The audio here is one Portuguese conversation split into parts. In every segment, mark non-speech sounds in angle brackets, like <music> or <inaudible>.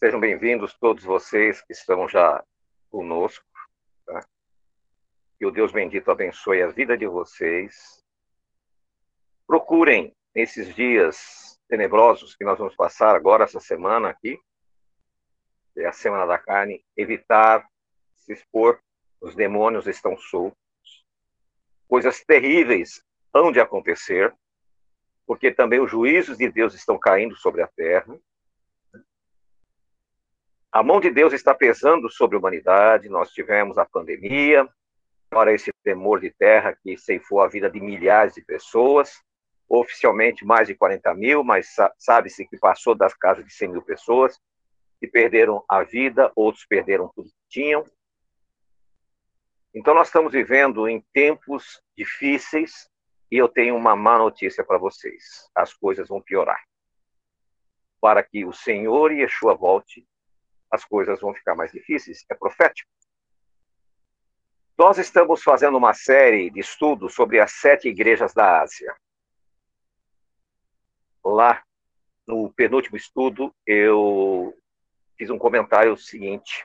Sejam bem-vindos todos vocês que estão já conosco. Tá? Que o Deus bendito abençoe a vida de vocês. Procurem, nesses dias tenebrosos que nós vamos passar agora, essa semana aqui, é a Semana da Carne, evitar se expor. Os demônios estão soltos. Coisas terríveis hão de acontecer, porque também os juízos de Deus estão caindo sobre a terra. A mão de Deus está pesando sobre a humanidade. Nós tivemos a pandemia, agora esse temor de terra que ceifou a vida de milhares de pessoas, oficialmente mais de 40 mil, mas sabe-se que passou das casas de 100 mil pessoas que perderam a vida, outros perderam tudo que tinham. Então, nós estamos vivendo em tempos difíceis e eu tenho uma má notícia para vocês: as coisas vão piorar. Para que o Senhor e Yeshua volte as coisas vão ficar mais difíceis, é profético. Nós estamos fazendo uma série de estudos sobre as sete igrejas da Ásia. Lá, no penúltimo estudo, eu fiz um comentário seguinte.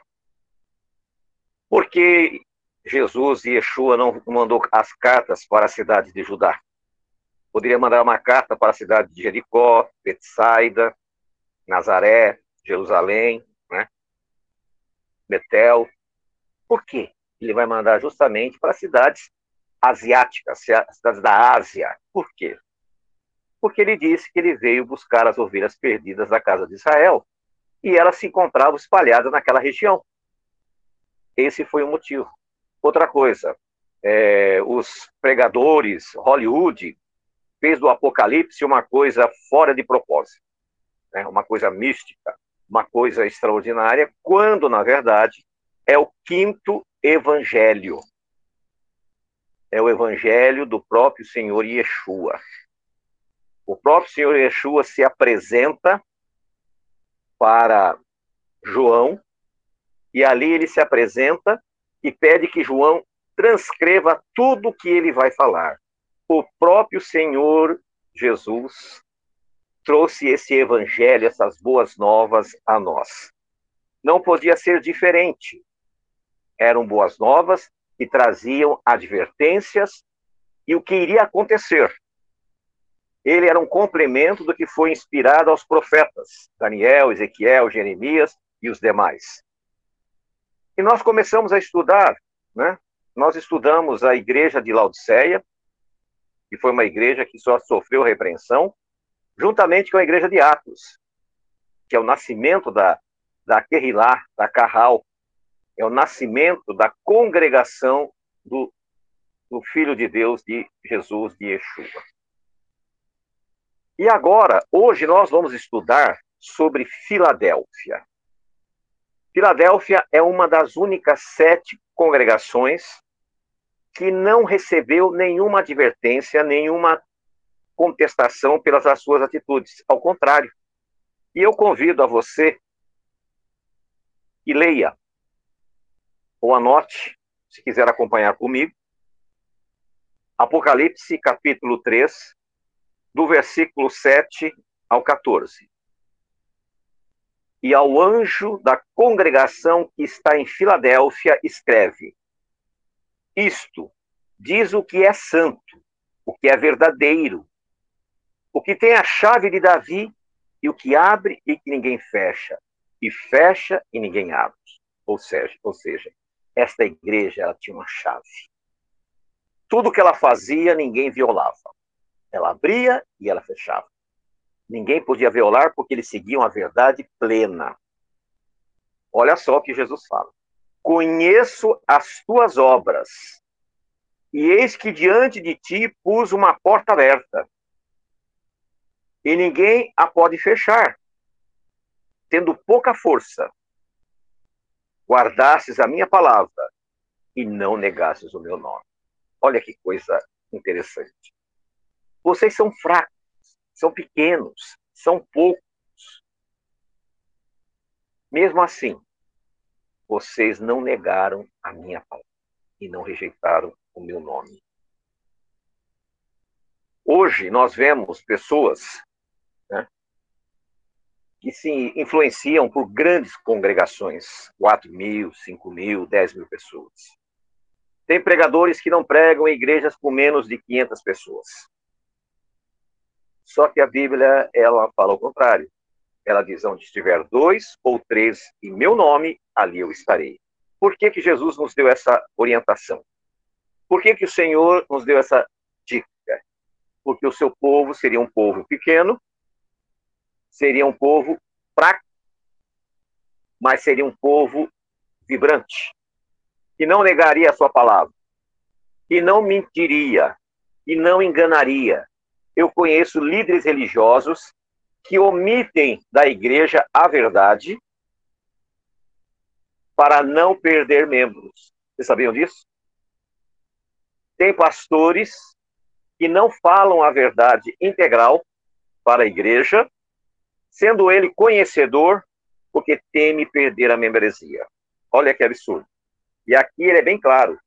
Por que Jesus e Yeshua não mandou as cartas para a cidade de Judá? Poderia mandar uma carta para a cidade de Jericó, Betsaida, Nazaré, Jerusalém, Betel. Por quê? Ele vai mandar justamente para cidades asiáticas, cidades da Ásia. Por quê? Porque ele disse que ele veio buscar as ovelhas perdidas da casa de Israel e elas se encontravam espalhadas naquela região. Esse foi o motivo. Outra coisa, é, os pregadores, Hollywood, fez do Apocalipse uma coisa fora de propósito, né? uma coisa mística, uma coisa extraordinária, quando, na verdade, é o quinto evangelho. É o evangelho do próprio Senhor Yeshua. O próprio Senhor Yeshua se apresenta para João, e ali ele se apresenta e pede que João transcreva tudo o que ele vai falar. O próprio Senhor Jesus trouxe esse evangelho, essas boas novas a nós. Não podia ser diferente. Eram boas novas que traziam advertências e o que iria acontecer. Ele era um complemento do que foi inspirado aos profetas, Daniel, Ezequiel, Jeremias e os demais. E nós começamos a estudar, né? Nós estudamos a igreja de Laodiceia, que foi uma igreja que só sofreu repreensão, juntamente com a igreja de Atos, que é o nascimento da, da Querrilá, da Carral, é o nascimento da congregação do, do Filho de Deus, de Jesus, de Yeshua. E agora, hoje nós vamos estudar sobre Filadélfia. Filadélfia é uma das únicas sete congregações que não recebeu nenhuma advertência, nenhuma contestação pelas suas atitudes. Ao contrário. E eu convido a você que leia ou anote, se quiser acompanhar comigo, Apocalipse capítulo 3, do versículo 7 ao 14. E ao anjo da congregação que está em Filadélfia, escreve: Isto diz o que é santo, o que é verdadeiro, o que tem a chave de Davi e o que abre e que ninguém fecha, e fecha e ninguém abre. Ou seja, ou seja, esta igreja ela tinha uma chave. Tudo que ela fazia, ninguém violava. Ela abria e ela fechava. Ninguém podia violar porque eles seguiam a verdade plena. Olha só o que Jesus fala. Conheço as tuas obras, e eis que diante de ti pus uma porta aberta, e ninguém a pode fechar, tendo pouca força. Guardastes a minha palavra e não negastes o meu nome. Olha que coisa interessante. Vocês são fracos, são pequenos, são poucos. Mesmo assim, vocês não negaram a minha palavra e não rejeitaram o meu nome. Hoje nós vemos pessoas que se influenciam por grandes congregações, 4 mil, 5 mil, 10 mil pessoas. Tem pregadores que não pregam em igrejas com menos de 500 pessoas. Só que a Bíblia, ela fala o contrário. Ela diz, onde estiver dois ou três em meu nome, ali eu estarei. Por que, que Jesus nos deu essa orientação? Por que, que o Senhor nos deu essa dica? Porque o seu povo seria um povo pequeno, seria um povo fraco, mas seria um povo vibrante, que não negaria a sua palavra, que não mentiria, e não enganaria. Eu conheço líderes religiosos que omitem da igreja a verdade para não perder membros. Vocês sabiam disso? Tem pastores que não falam a verdade integral para a igreja, sendo ele conhecedor, porque teme perder a membresia. Olha que absurdo. E aqui ele é bem claro: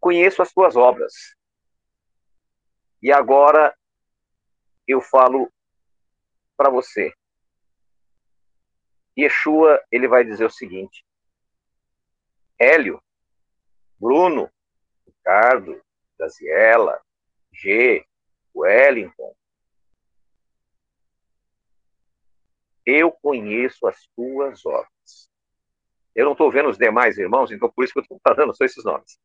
conheço as tuas obras. E agora eu falo para você. Yeshua, ele vai dizer o seguinte: Hélio, Bruno, Ricardo, Gaziela, G, Wellington, eu conheço as tuas obras. Eu não estou vendo os demais irmãos, então por isso que eu estou <laughs> falando só esses nomes.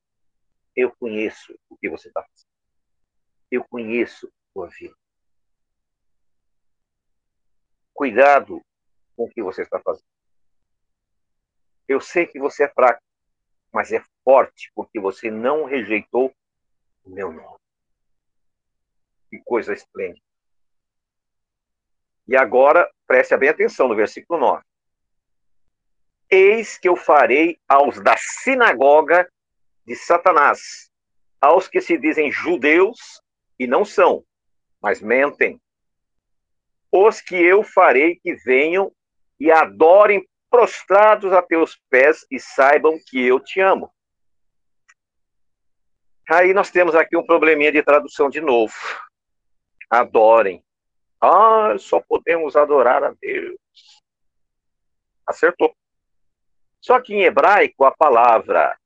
Eu conheço o que você está fazendo. Eu conheço a tua vida. Cuidado com o que você está fazendo. Eu sei que você é fraco, mas é forte porque você não rejeitou o meu nome. Que coisa esplêndida. E agora, preste bem atenção no versículo 9. Eis que eu farei aos da sinagoga de Satanás, aos que se dizem judeus e não são, mas mentem, os que eu farei que venham e adorem prostrados a teus pés e saibam que eu te amo. Aí nós temos aqui um probleminha de tradução de novo. Adorem. Ah, só podemos adorar a Deus. Acertou. Só que em hebraico a palavra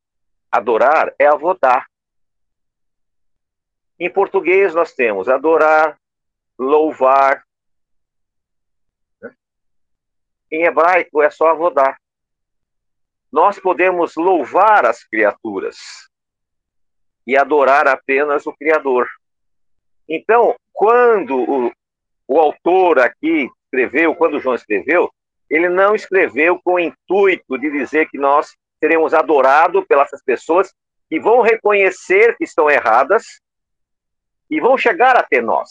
adorar é avodar. Em português nós temos adorar, louvar, em hebraico é só avodar. Nós podemos louvar as criaturas e adorar apenas o Criador. Então, quando o, o autor aqui escreveu, quando João escreveu, ele não escreveu com o intuito de dizer que nós seremos adorados pelas pessoas que vão reconhecer que estão erradas e vão chegar até nós.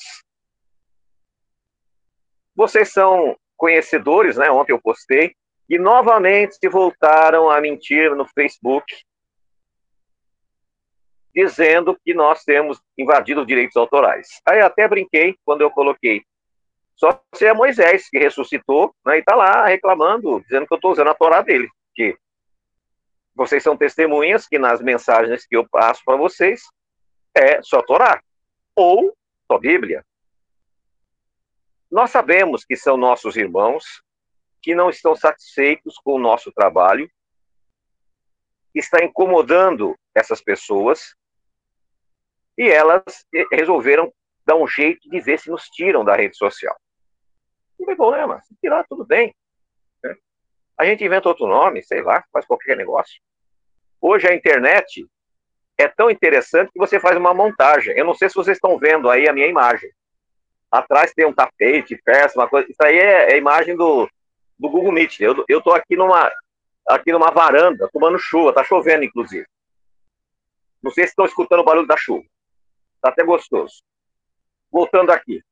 Vocês são conhecedores, né, ontem eu postei, e novamente se voltaram a mentir no Facebook, dizendo que nós temos invadido os direitos autorais. Aí até brinquei quando eu coloquei. Só se é Moisés que ressuscitou, né, e está lá reclamando, dizendo que eu estou usando a Torá dele. Que vocês são testemunhas que nas mensagens que eu passo para vocês é só Torá ou só Bíblia. Nós sabemos que são nossos irmãos que não estão satisfeitos com o nosso trabalho, está incomodando essas pessoas e elas resolveram dar um jeito de ver se nos tiram da rede social. Não tem problema, se tirar tudo bem. Né? A gente inventa outro nome, sei lá, faz qualquer negócio. Hoje a internet é tão interessante que você faz uma montagem. Eu não sei se vocês estão vendo aí a minha imagem. Atrás tem um tapete, peça, uma coisa. Isso aí é, é a imagem do, do Google Meet. Eu, eu tô aqui numa, aqui numa varanda, tomando chuva, tá chovendo, inclusive. Não sei se estão escutando o barulho da chuva. Tá até gostoso. Voltando aqui.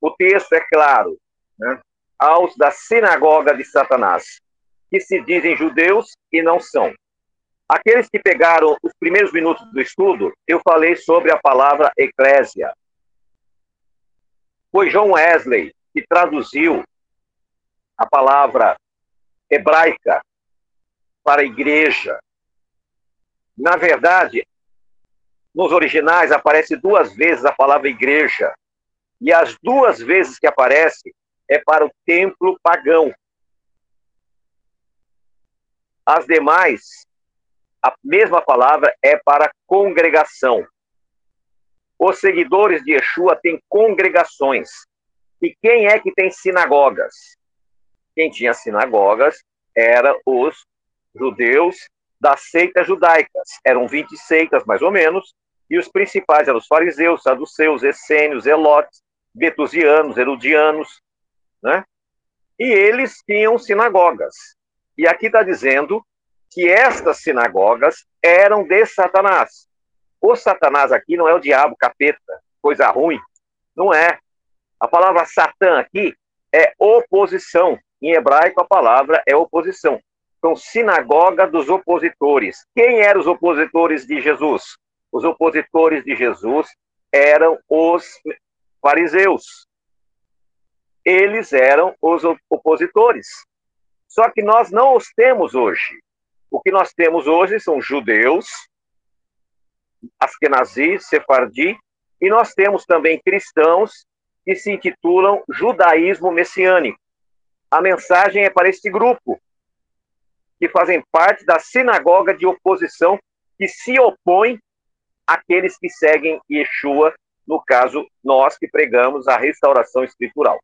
O texto é claro, né? Aos da sinagoga de Satanás, que se dizem judeus e não são. Aqueles que pegaram os primeiros minutos do estudo, eu falei sobre a palavra eclésia, foi John Wesley que traduziu a palavra hebraica para igreja. Na verdade, nos originais aparece duas vezes a palavra igreja. E as duas vezes que aparece é para o templo pagão. As demais, a mesma palavra é para congregação. Os seguidores de Yeshua têm congregações. E quem é que tem sinagogas? Quem tinha sinagogas eram os judeus das seitas judaicas. Eram 20 seitas, mais ou menos, e os principais eram os fariseus, saduceus, essênios, elotes, betusianos, erudianos, né? E eles tinham sinagogas. E aqui está dizendo que estas sinagogas eram de Satanás. O Satanás aqui não é o diabo, capeta, coisa ruim. Não é. A palavra Satã aqui é oposição. Em hebraico, a palavra é oposição. Então, sinagoga dos opositores. Quem eram os opositores de Jesus? Os opositores de Jesus eram os fariseus. Eles eram os opositores. Só que nós não os temos hoje. O que nós temos hoje são judeus, Askenazi, Sefardi, e nós temos também cristãos que se intitulam judaísmo messiânico. A mensagem é para este grupo, que fazem parte da sinagoga de oposição que se opõe àqueles que seguem Yeshua, no caso, nós que pregamos a restauração escritural.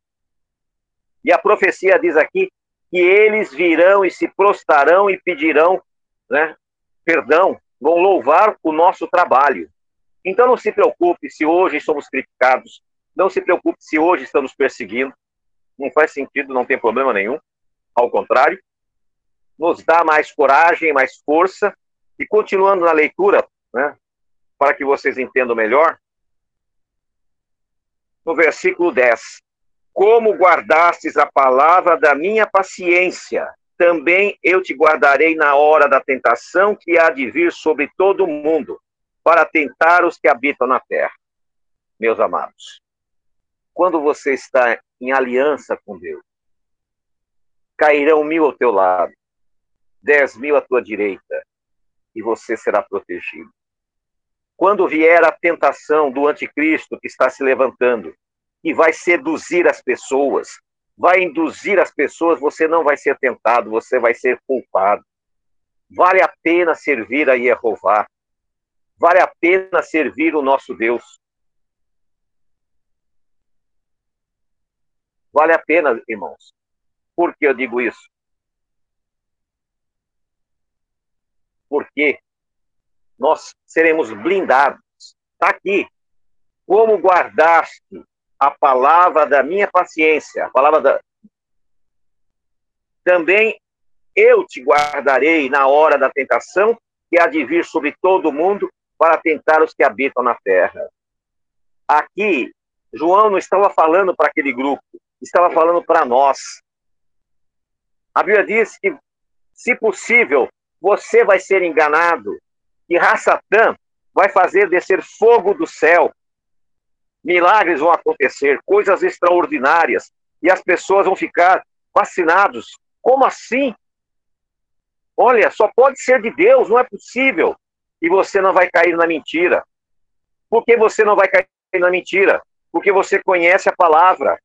E a profecia diz aqui que eles virão e se prostrarão e pedirão né, perdão, vão louvar o nosso trabalho. Então não se preocupe se hoje somos criticados, não se preocupe se hoje estamos perseguindo, não faz sentido, não tem problema nenhum, ao contrário, nos dá mais coragem, mais força, e continuando na leitura, né, para que vocês entendam melhor, no versículo 10, como guardastes a palavra da minha paciência, também eu te guardarei na hora da tentação que há de vir sobre todo o mundo, para tentar os que habitam na terra. Meus amados, quando você está em aliança com Deus, cairão mil ao teu lado, dez mil à tua direita, e você será protegido. Quando vier a tentação do anticristo que está se levantando, e vai seduzir as pessoas, vai induzir as pessoas, você não vai ser tentado, você vai ser culpado. Vale a pena servir a Jeová. Vale a pena servir o nosso Deus. Vale a pena, irmãos. Por que eu digo isso? Porque nós seremos blindados. Está aqui. Como guardaste a palavra da minha paciência, a palavra da. Também eu te guardarei na hora da tentação que há de vir sobre todo o mundo para tentar os que habitam na terra. Aqui, João não estava falando para aquele grupo, estava falando para nós. A Bíblia diz que, se possível, você vai ser enganado, e Rassatã vai fazer descer fogo do céu milagres vão acontecer, coisas extraordinárias, e as pessoas vão ficar fascinados. Como assim? Olha, só pode ser de Deus, não é possível. E você não vai cair na mentira. Por que você não vai cair na mentira? Porque você conhece a palavra.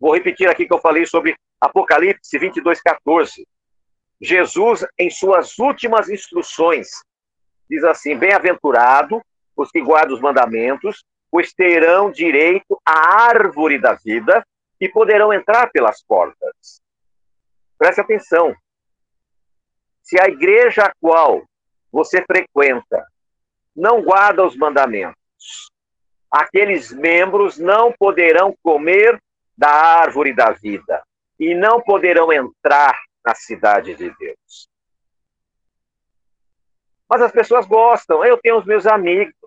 Vou repetir aqui que eu falei sobre Apocalipse 22, 14. Jesus, em suas últimas instruções, diz assim: Bem-aventurado os que guardam os mandamentos pois terão direito à árvore da vida e poderão entrar pelas portas. Preste atenção. Se a igreja a qual você frequenta não guarda os mandamentos, aqueles membros não poderão comer da árvore da vida e não poderão entrar na cidade de Deus. Mas as pessoas gostam. Eu tenho os meus amigos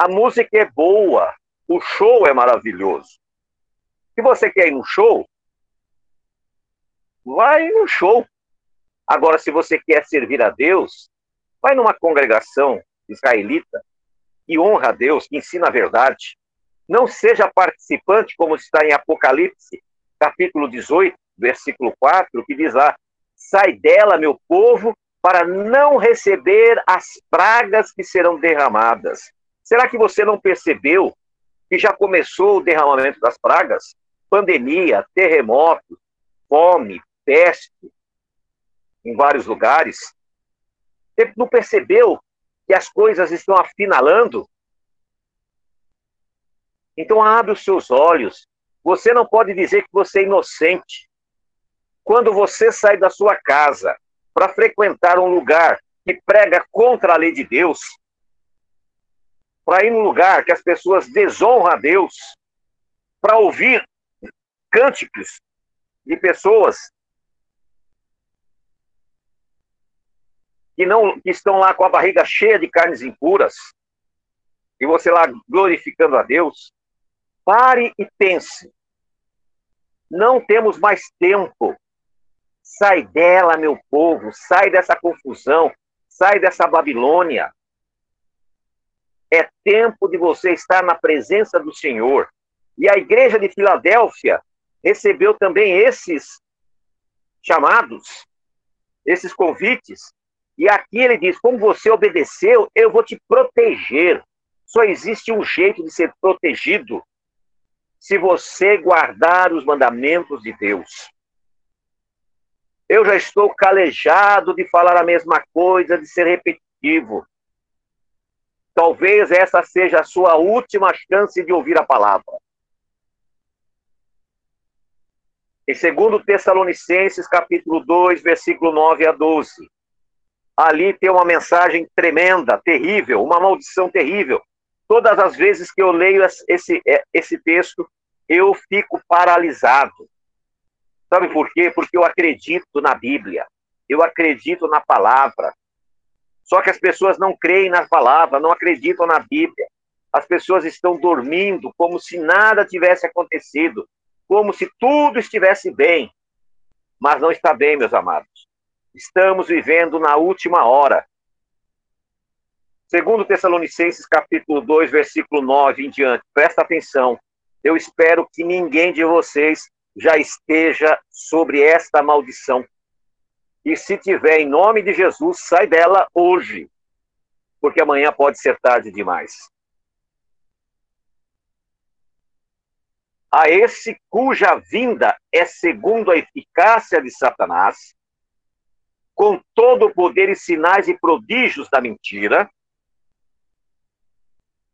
a música é boa, o show é maravilhoso. Se você quer ir no show, vai no show. Agora, se você quer servir a Deus, vai numa congregação israelita que honra a Deus, que ensina a verdade. Não seja participante, como está em Apocalipse, capítulo 18, versículo 4, que diz lá: Sai dela, meu povo, para não receber as pragas que serão derramadas. Será que você não percebeu que já começou o derramamento das pragas? pandemia, terremotos, fome, peste em vários lugares. Você não percebeu que as coisas estão afinalando? Então abre os seus olhos. Você não pode dizer que você é inocente. Quando você sai da sua casa para frequentar um lugar que prega contra a lei de Deus, para ir num lugar que as pessoas desonram a Deus, para ouvir cânticos de pessoas que não que estão lá com a barriga cheia de carnes impuras, e você lá glorificando a Deus, pare e pense. Não temos mais tempo. Sai dela, meu povo, sai dessa confusão, sai dessa Babilônia. É tempo de você estar na presença do Senhor. E a igreja de Filadélfia recebeu também esses chamados, esses convites. E aqui ele diz: como você obedeceu, eu vou te proteger. Só existe um jeito de ser protegido se você guardar os mandamentos de Deus. Eu já estou calejado de falar a mesma coisa, de ser repetitivo. Talvez essa seja a sua última chance de ouvir a palavra. Em 2 Tessalonicenses, capítulo 2, versículo 9 a 12. Ali tem uma mensagem tremenda, terrível, uma maldição terrível. Todas as vezes que eu leio esse, é, esse texto, eu fico paralisado. Sabe por quê? Porque eu acredito na Bíblia, eu acredito na palavra, só que as pessoas não creem na palavra, não acreditam na Bíblia. As pessoas estão dormindo como se nada tivesse acontecido, como se tudo estivesse bem. Mas não está bem, meus amados. Estamos vivendo na última hora. Segundo Tessalonicenses, capítulo 2, versículo 9 em diante. Presta atenção. Eu espero que ninguém de vocês já esteja sobre esta maldição. E se tiver em nome de Jesus, sai dela hoje, porque amanhã pode ser tarde demais. A esse cuja vinda é segundo a eficácia de Satanás, com todo o poder e sinais e prodígios da mentira,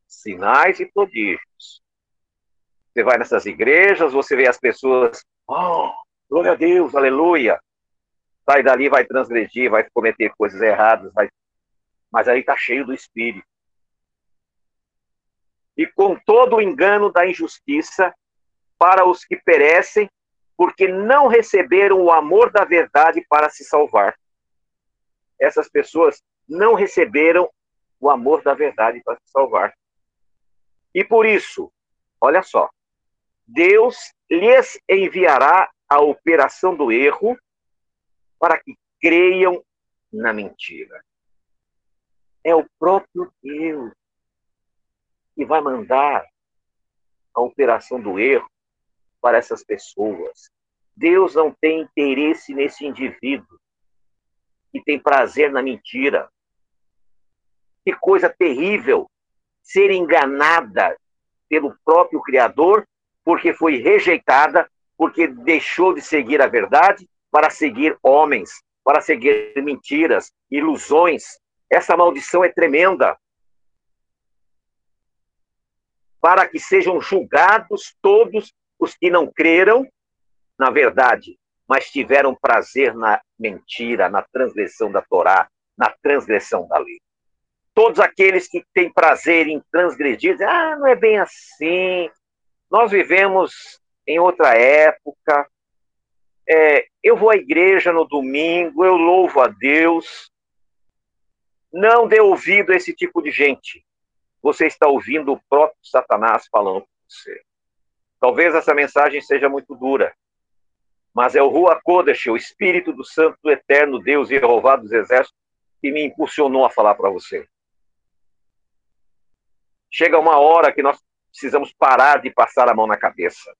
sinais e prodígios. Você vai nessas igrejas, você vê as pessoas, oh, glória a Deus, aleluia sai dali, vai transgredir, vai cometer coisas erradas, vai... mas aí está cheio do Espírito. E com todo o engano da injustiça para os que perecem, porque não receberam o amor da verdade para se salvar. Essas pessoas não receberam o amor da verdade para se salvar. E por isso, olha só, Deus lhes enviará a operação do erro para que creiam na mentira. É o próprio Deus que vai mandar a operação do erro para essas pessoas. Deus não tem interesse nesse indivíduo que tem prazer na mentira. Que coisa terrível ser enganada pelo próprio Criador porque foi rejeitada, porque deixou de seguir a verdade para seguir homens, para seguir mentiras, ilusões. Essa maldição é tremenda. Para que sejam julgados todos os que não creram na verdade, mas tiveram prazer na mentira, na transgressão da Torá, na transgressão da lei. Todos aqueles que têm prazer em transgredir, dizem, ah, não é bem assim. Nós vivemos em outra época, é, eu vou à igreja no domingo, eu louvo a Deus. Não dê ouvido a esse tipo de gente. Você está ouvindo o próprio Satanás falando com você. Talvez essa mensagem seja muito dura, mas é o Rua Kodesh, o Espírito do Santo do Eterno Deus e Jeová dos Exércitos, que me impulsionou a falar para você. Chega uma hora que nós precisamos parar de passar a mão na cabeça.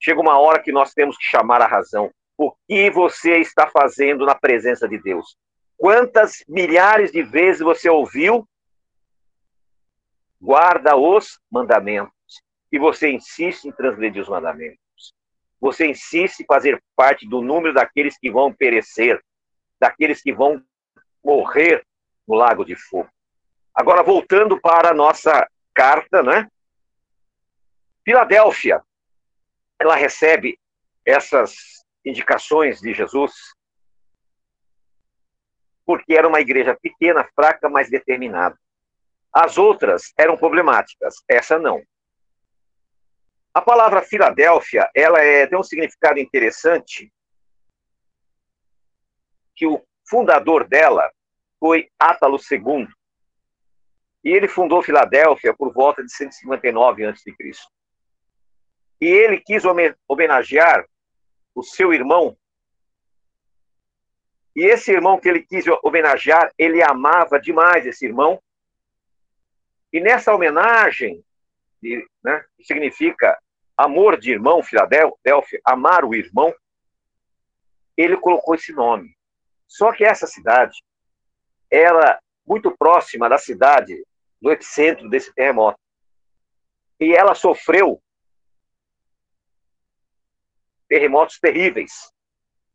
Chega uma hora que nós temos que chamar a razão. O que você está fazendo na presença de Deus? Quantas milhares de vezes você ouviu? Guarda os mandamentos. E você insiste em transgredir os mandamentos. você insiste em fazer parte do número daqueles que vão perecer, daqueles que vão morrer no lago de fogo. Agora, voltando para a nossa carta, né? Filadélfia, ela recebe essas indicações de Jesus porque era uma igreja pequena, fraca, mas determinada. As outras eram problemáticas, essa não. A palavra Filadélfia, ela é, tem um significado interessante, que o fundador dela foi Átalo II. E ele fundou Filadélfia por volta de 159 a.C. E ele quis homenagear o seu irmão. E esse irmão que ele quis homenagear, ele amava demais esse irmão. E nessa homenagem, né, que significa amor de irmão, Filadélfia, amar o irmão, ele colocou esse nome. Só que essa cidade, era muito próxima da cidade, do epicentro desse terremoto. E ela sofreu terremotos terríveis.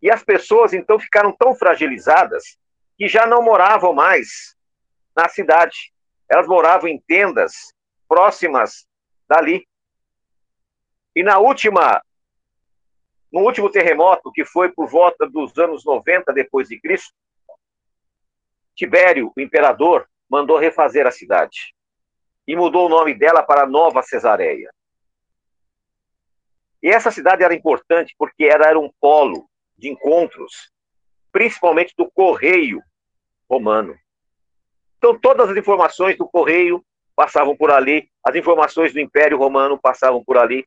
E as pessoas então ficaram tão fragilizadas que já não moravam mais na cidade. Elas moravam em tendas próximas dali. E na última no último terremoto, que foi por volta dos anos 90 depois de Cristo, Tibério, o imperador, mandou refazer a cidade e mudou o nome dela para Nova Cesareia. E essa cidade era importante porque ela era um polo de encontros, principalmente do correio romano. Então, todas as informações do correio passavam por ali, as informações do Império Romano passavam por ali,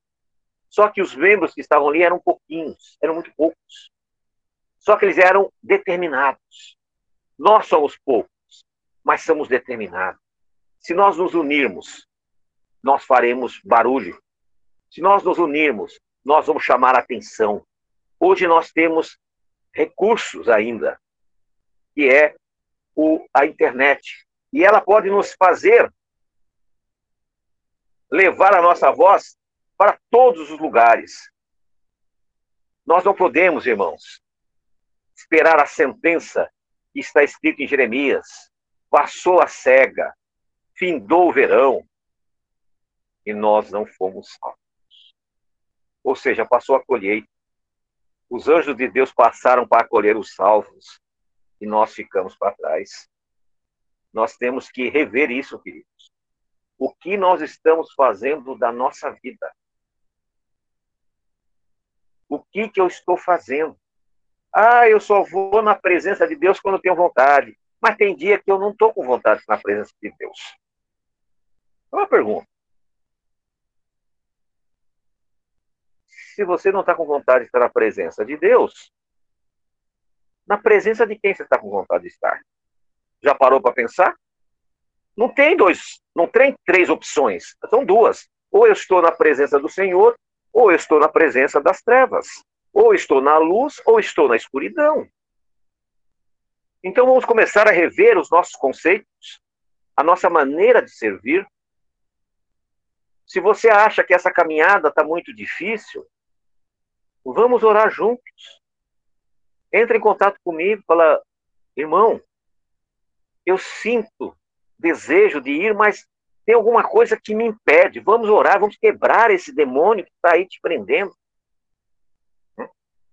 só que os membros que estavam ali eram pouquinhos, eram muito poucos. Só que eles eram determinados. Nós somos poucos, mas somos determinados. Se nós nos unirmos, nós faremos barulho. Se nós nos unirmos, nós vamos chamar a atenção. Hoje nós temos recursos ainda, que é o, a internet. E ela pode nos fazer levar a nossa voz para todos os lugares. Nós não podemos, irmãos, esperar a sentença que está escrita em Jeremias. Passou a cega, findou o verão, e nós não fomos salvos. Ou seja, passou a colheita. Os anjos de Deus passaram para acolher os salvos, e nós ficamos para trás. Nós temos que rever isso, queridos. O que nós estamos fazendo da nossa vida? O que, que eu estou fazendo? Ah, eu só vou na presença de Deus quando tenho vontade. Mas tem dia que eu não estou com vontade na presença de Deus. É uma pergunta. Se você não está com vontade de estar na presença de Deus, na presença de quem você está com vontade de estar? Já parou para pensar? Não tem dois, não tem três opções, são duas. Ou eu estou na presença do Senhor, ou eu estou na presença das trevas. Ou estou na luz, ou estou na escuridão. Então vamos começar a rever os nossos conceitos, a nossa maneira de servir. Se você acha que essa caminhada está muito difícil, vamos orar juntos. Entre em contato comigo, fala, irmão, eu sinto desejo de ir, mas tem alguma coisa que me impede. Vamos orar, vamos quebrar esse demônio que está aí te prendendo.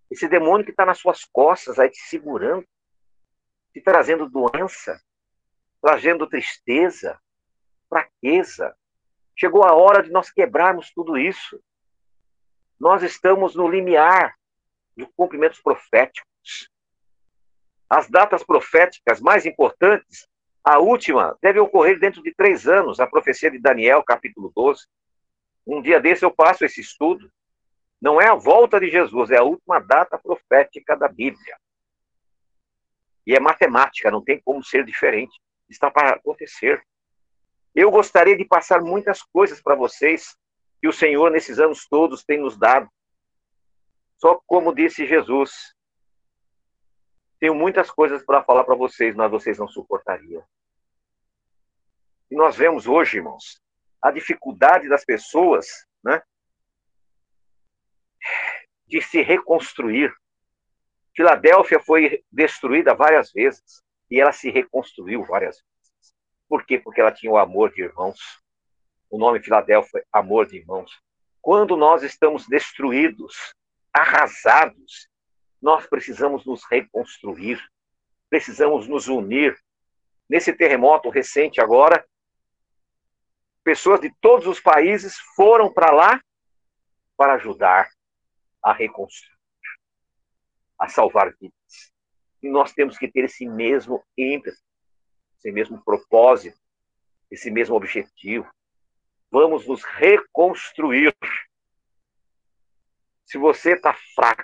Esse demônio que está nas suas costas, aí te segurando, te trazendo doença, trazendo tristeza, fraqueza. Chegou a hora de nós quebrarmos tudo isso. Nós estamos no limiar de cumprimentos proféticos. As datas proféticas mais importantes a última deve ocorrer dentro de três anos, a profecia de Daniel, capítulo 12. Um dia desse eu passo esse estudo. Não é a volta de Jesus, é a última data profética da Bíblia. E é matemática, não tem como ser diferente. Está para acontecer. Eu gostaria de passar muitas coisas para vocês que o Senhor, nesses anos todos, tem nos dado. Só como disse Jesus, tenho muitas coisas para falar para vocês, mas vocês não suportariam. E nós vemos hoje, irmãos, a dificuldade das pessoas, né? de se reconstruir. Filadélfia foi destruída várias vezes e ela se reconstruiu várias vezes. Por quê? Porque ela tinha o amor de irmãos. O nome Filadélfia é amor de irmãos. Quando nós estamos destruídos, arrasados, nós precisamos nos reconstruir, precisamos nos unir. Nesse terremoto recente agora, pessoas de todos os países foram para lá para ajudar a reconstruir, a salvar vidas. E nós temos que ter esse mesmo ímpeto, esse mesmo propósito, esse mesmo objetivo. Vamos nos reconstruir. Se você está fraco,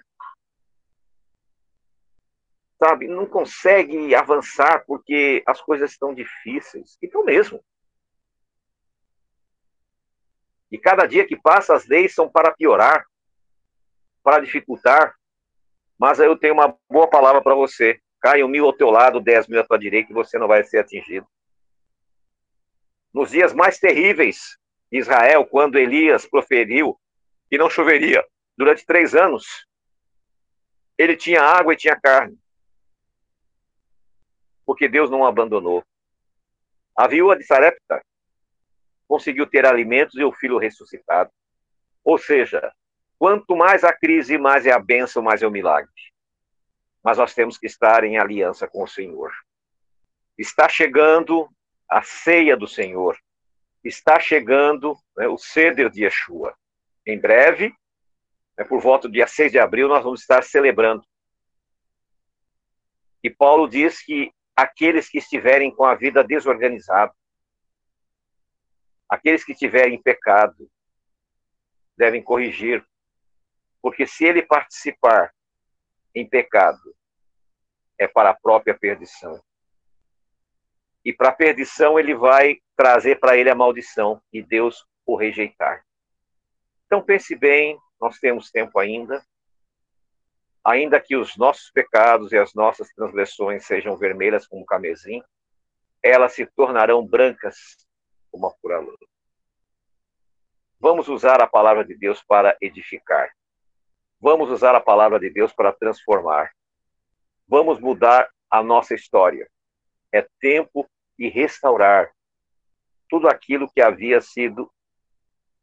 sabe, não consegue avançar porque as coisas estão difíceis, então mesmo. E cada dia que passa, as leis são para piorar, para dificultar. Mas eu tenho uma boa palavra para você. Caiam mil ao teu lado, dez mil à tua direita, e você não vai ser atingido. Nos dias mais terríveis Israel, quando Elias proferiu que não choveria durante três anos, ele tinha água e tinha carne. Porque Deus não o abandonou. A viúva de Sarepta conseguiu ter alimentos e o filho ressuscitado. Ou seja, quanto mais a crise, mais é a bênção, mais é o milagre. Mas nós temos que estar em aliança com o Senhor. Está chegando a ceia do Senhor. Está chegando né, o ceder de Yeshua. Em breve, né, por volta do dia 6 de abril, nós vamos estar celebrando. E Paulo diz que aqueles que estiverem com a vida desorganizada, Aqueles que tiverem pecado devem corrigir, porque se ele participar em pecado, é para a própria perdição. E para a perdição ele vai trazer para ele a maldição e Deus o rejeitar. Então pense bem, nós temos tempo ainda. Ainda que os nossos pecados e as nossas transgressões sejam vermelhas como camesim, elas se tornarão brancas como a pura luz. Vamos usar a palavra de Deus para edificar. Vamos usar a palavra de Deus para transformar. Vamos mudar a nossa história. É tempo de restaurar tudo aquilo que havia sido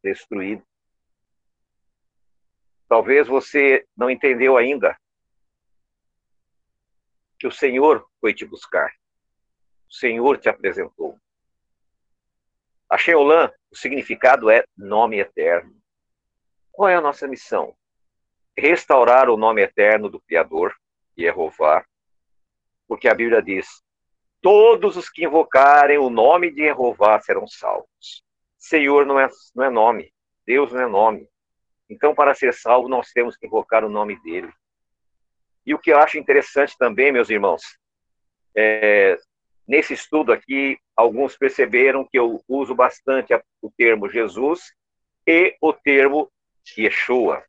destruído. Talvez você não entendeu ainda que o Senhor foi te buscar. O Senhor te apresentou. A Sheolã, o significado é nome eterno. Qual é a nossa missão? Restaurar o nome eterno do Criador, Jeová, porque a Bíblia diz: todos os que invocarem o nome de Jeová serão salvos. Senhor não é, não é nome, Deus não é nome. Então, para ser salvo, nós temos que invocar o nome dele. E o que eu acho interessante também, meus irmãos, é, Nesse estudo aqui, alguns perceberam que eu uso bastante o termo Jesus e o termo Yeshua.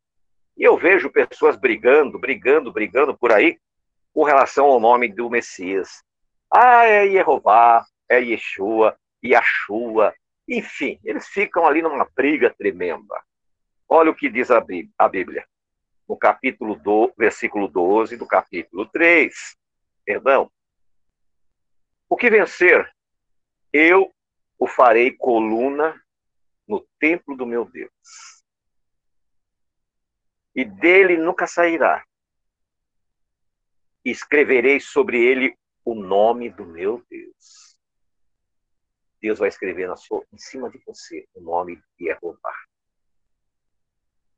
E eu vejo pessoas brigando, brigando, brigando por aí com relação ao nome do Messias. Ah, é Jeová, é Yeshua, Yashua, enfim, eles ficam ali numa briga tremenda. Olha o que diz a Bíblia, no capítulo do, versículo 12 do capítulo 3. Perdão, o que vencer, eu o farei coluna no templo do meu Deus. E dele nunca sairá. Escreverei sobre ele o nome do meu Deus. Deus vai escrever na sua, em cima de você o nome de Jeová.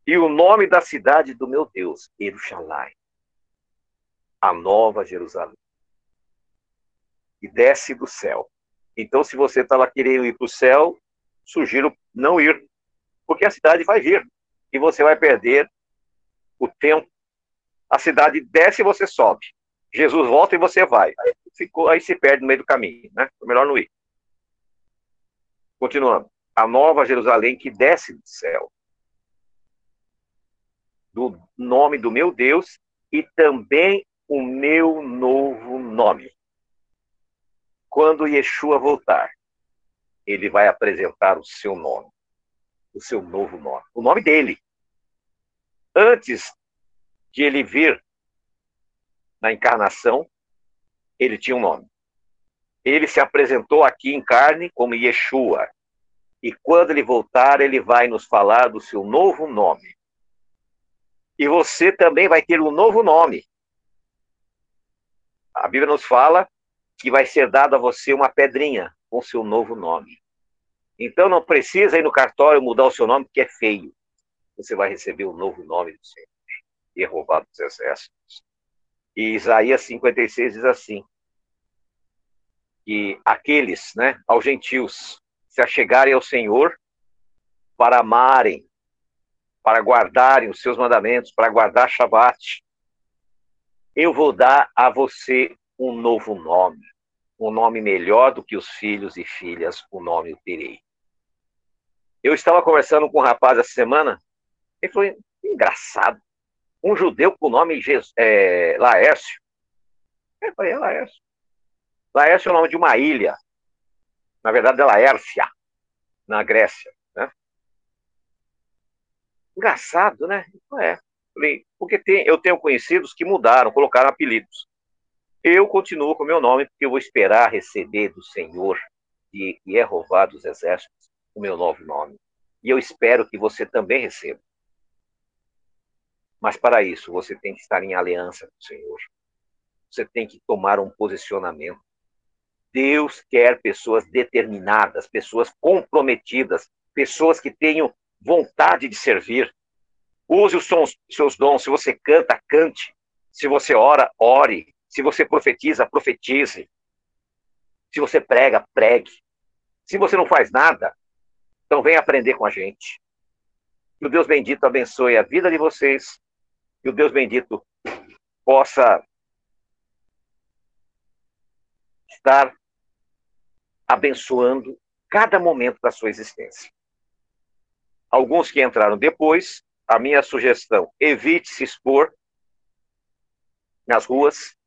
E o nome da cidade do meu Deus, Jerusalém, a nova Jerusalém e desce do céu. Então, se você estava querendo ir para o céu, sugiro não ir, porque a cidade vai vir e você vai perder o tempo. A cidade desce e você sobe. Jesus volta e você vai. Aí, ficou, aí se perde no meio do caminho, né? É melhor não ir. Continuando. A nova Jerusalém que desce do céu. Do nome do meu Deus e também o meu novo nome. Quando Yeshua voltar, ele vai apresentar o seu nome, o seu novo nome, o nome dele. Antes de ele vir na encarnação, ele tinha um nome. Ele se apresentou aqui em carne como Yeshua. E quando ele voltar, ele vai nos falar do seu novo nome. E você também vai ter um novo nome. A Bíblia nos fala que vai ser dado a você uma pedrinha com seu novo nome. Então não precisa ir no cartório mudar o seu nome, porque é feio. Você vai receber o novo nome do Senhor, Jeová dos Exércitos. E Isaías 56 diz assim: que aqueles, né, aos gentios, se achegarem ao Senhor para amarem, para guardarem os seus mandamentos, para guardar Shabat, eu vou dar a você um novo nome, um nome melhor do que os filhos e filhas, o nome eu terei. Eu estava conversando com um rapaz essa semana, ele falou, engraçado, um judeu com o nome Jesus, é, Laércio. Eu falei, é Laércio. Laércio é o nome de uma ilha, na verdade é Laércia, na Grécia. Né? Engraçado, né? É. Falei, porque tem, eu tenho conhecidos que mudaram, colocaram apelidos. Eu continuo com o meu nome, porque eu vou esperar receber do Senhor, de Jeová dos Exércitos, o meu novo nome. E eu espero que você também receba. Mas para isso, você tem que estar em aliança com o Senhor. Você tem que tomar um posicionamento. Deus quer pessoas determinadas, pessoas comprometidas, pessoas que tenham vontade de servir. Use os seus dons. Se você canta, cante. Se você ora, ore. Se você profetiza, profetize. Se você prega, pregue. Se você não faz nada, então venha aprender com a gente. Que o Deus bendito abençoe a vida de vocês. Que o Deus bendito possa estar abençoando cada momento da sua existência. Alguns que entraram depois, a minha sugestão: evite se expor nas ruas,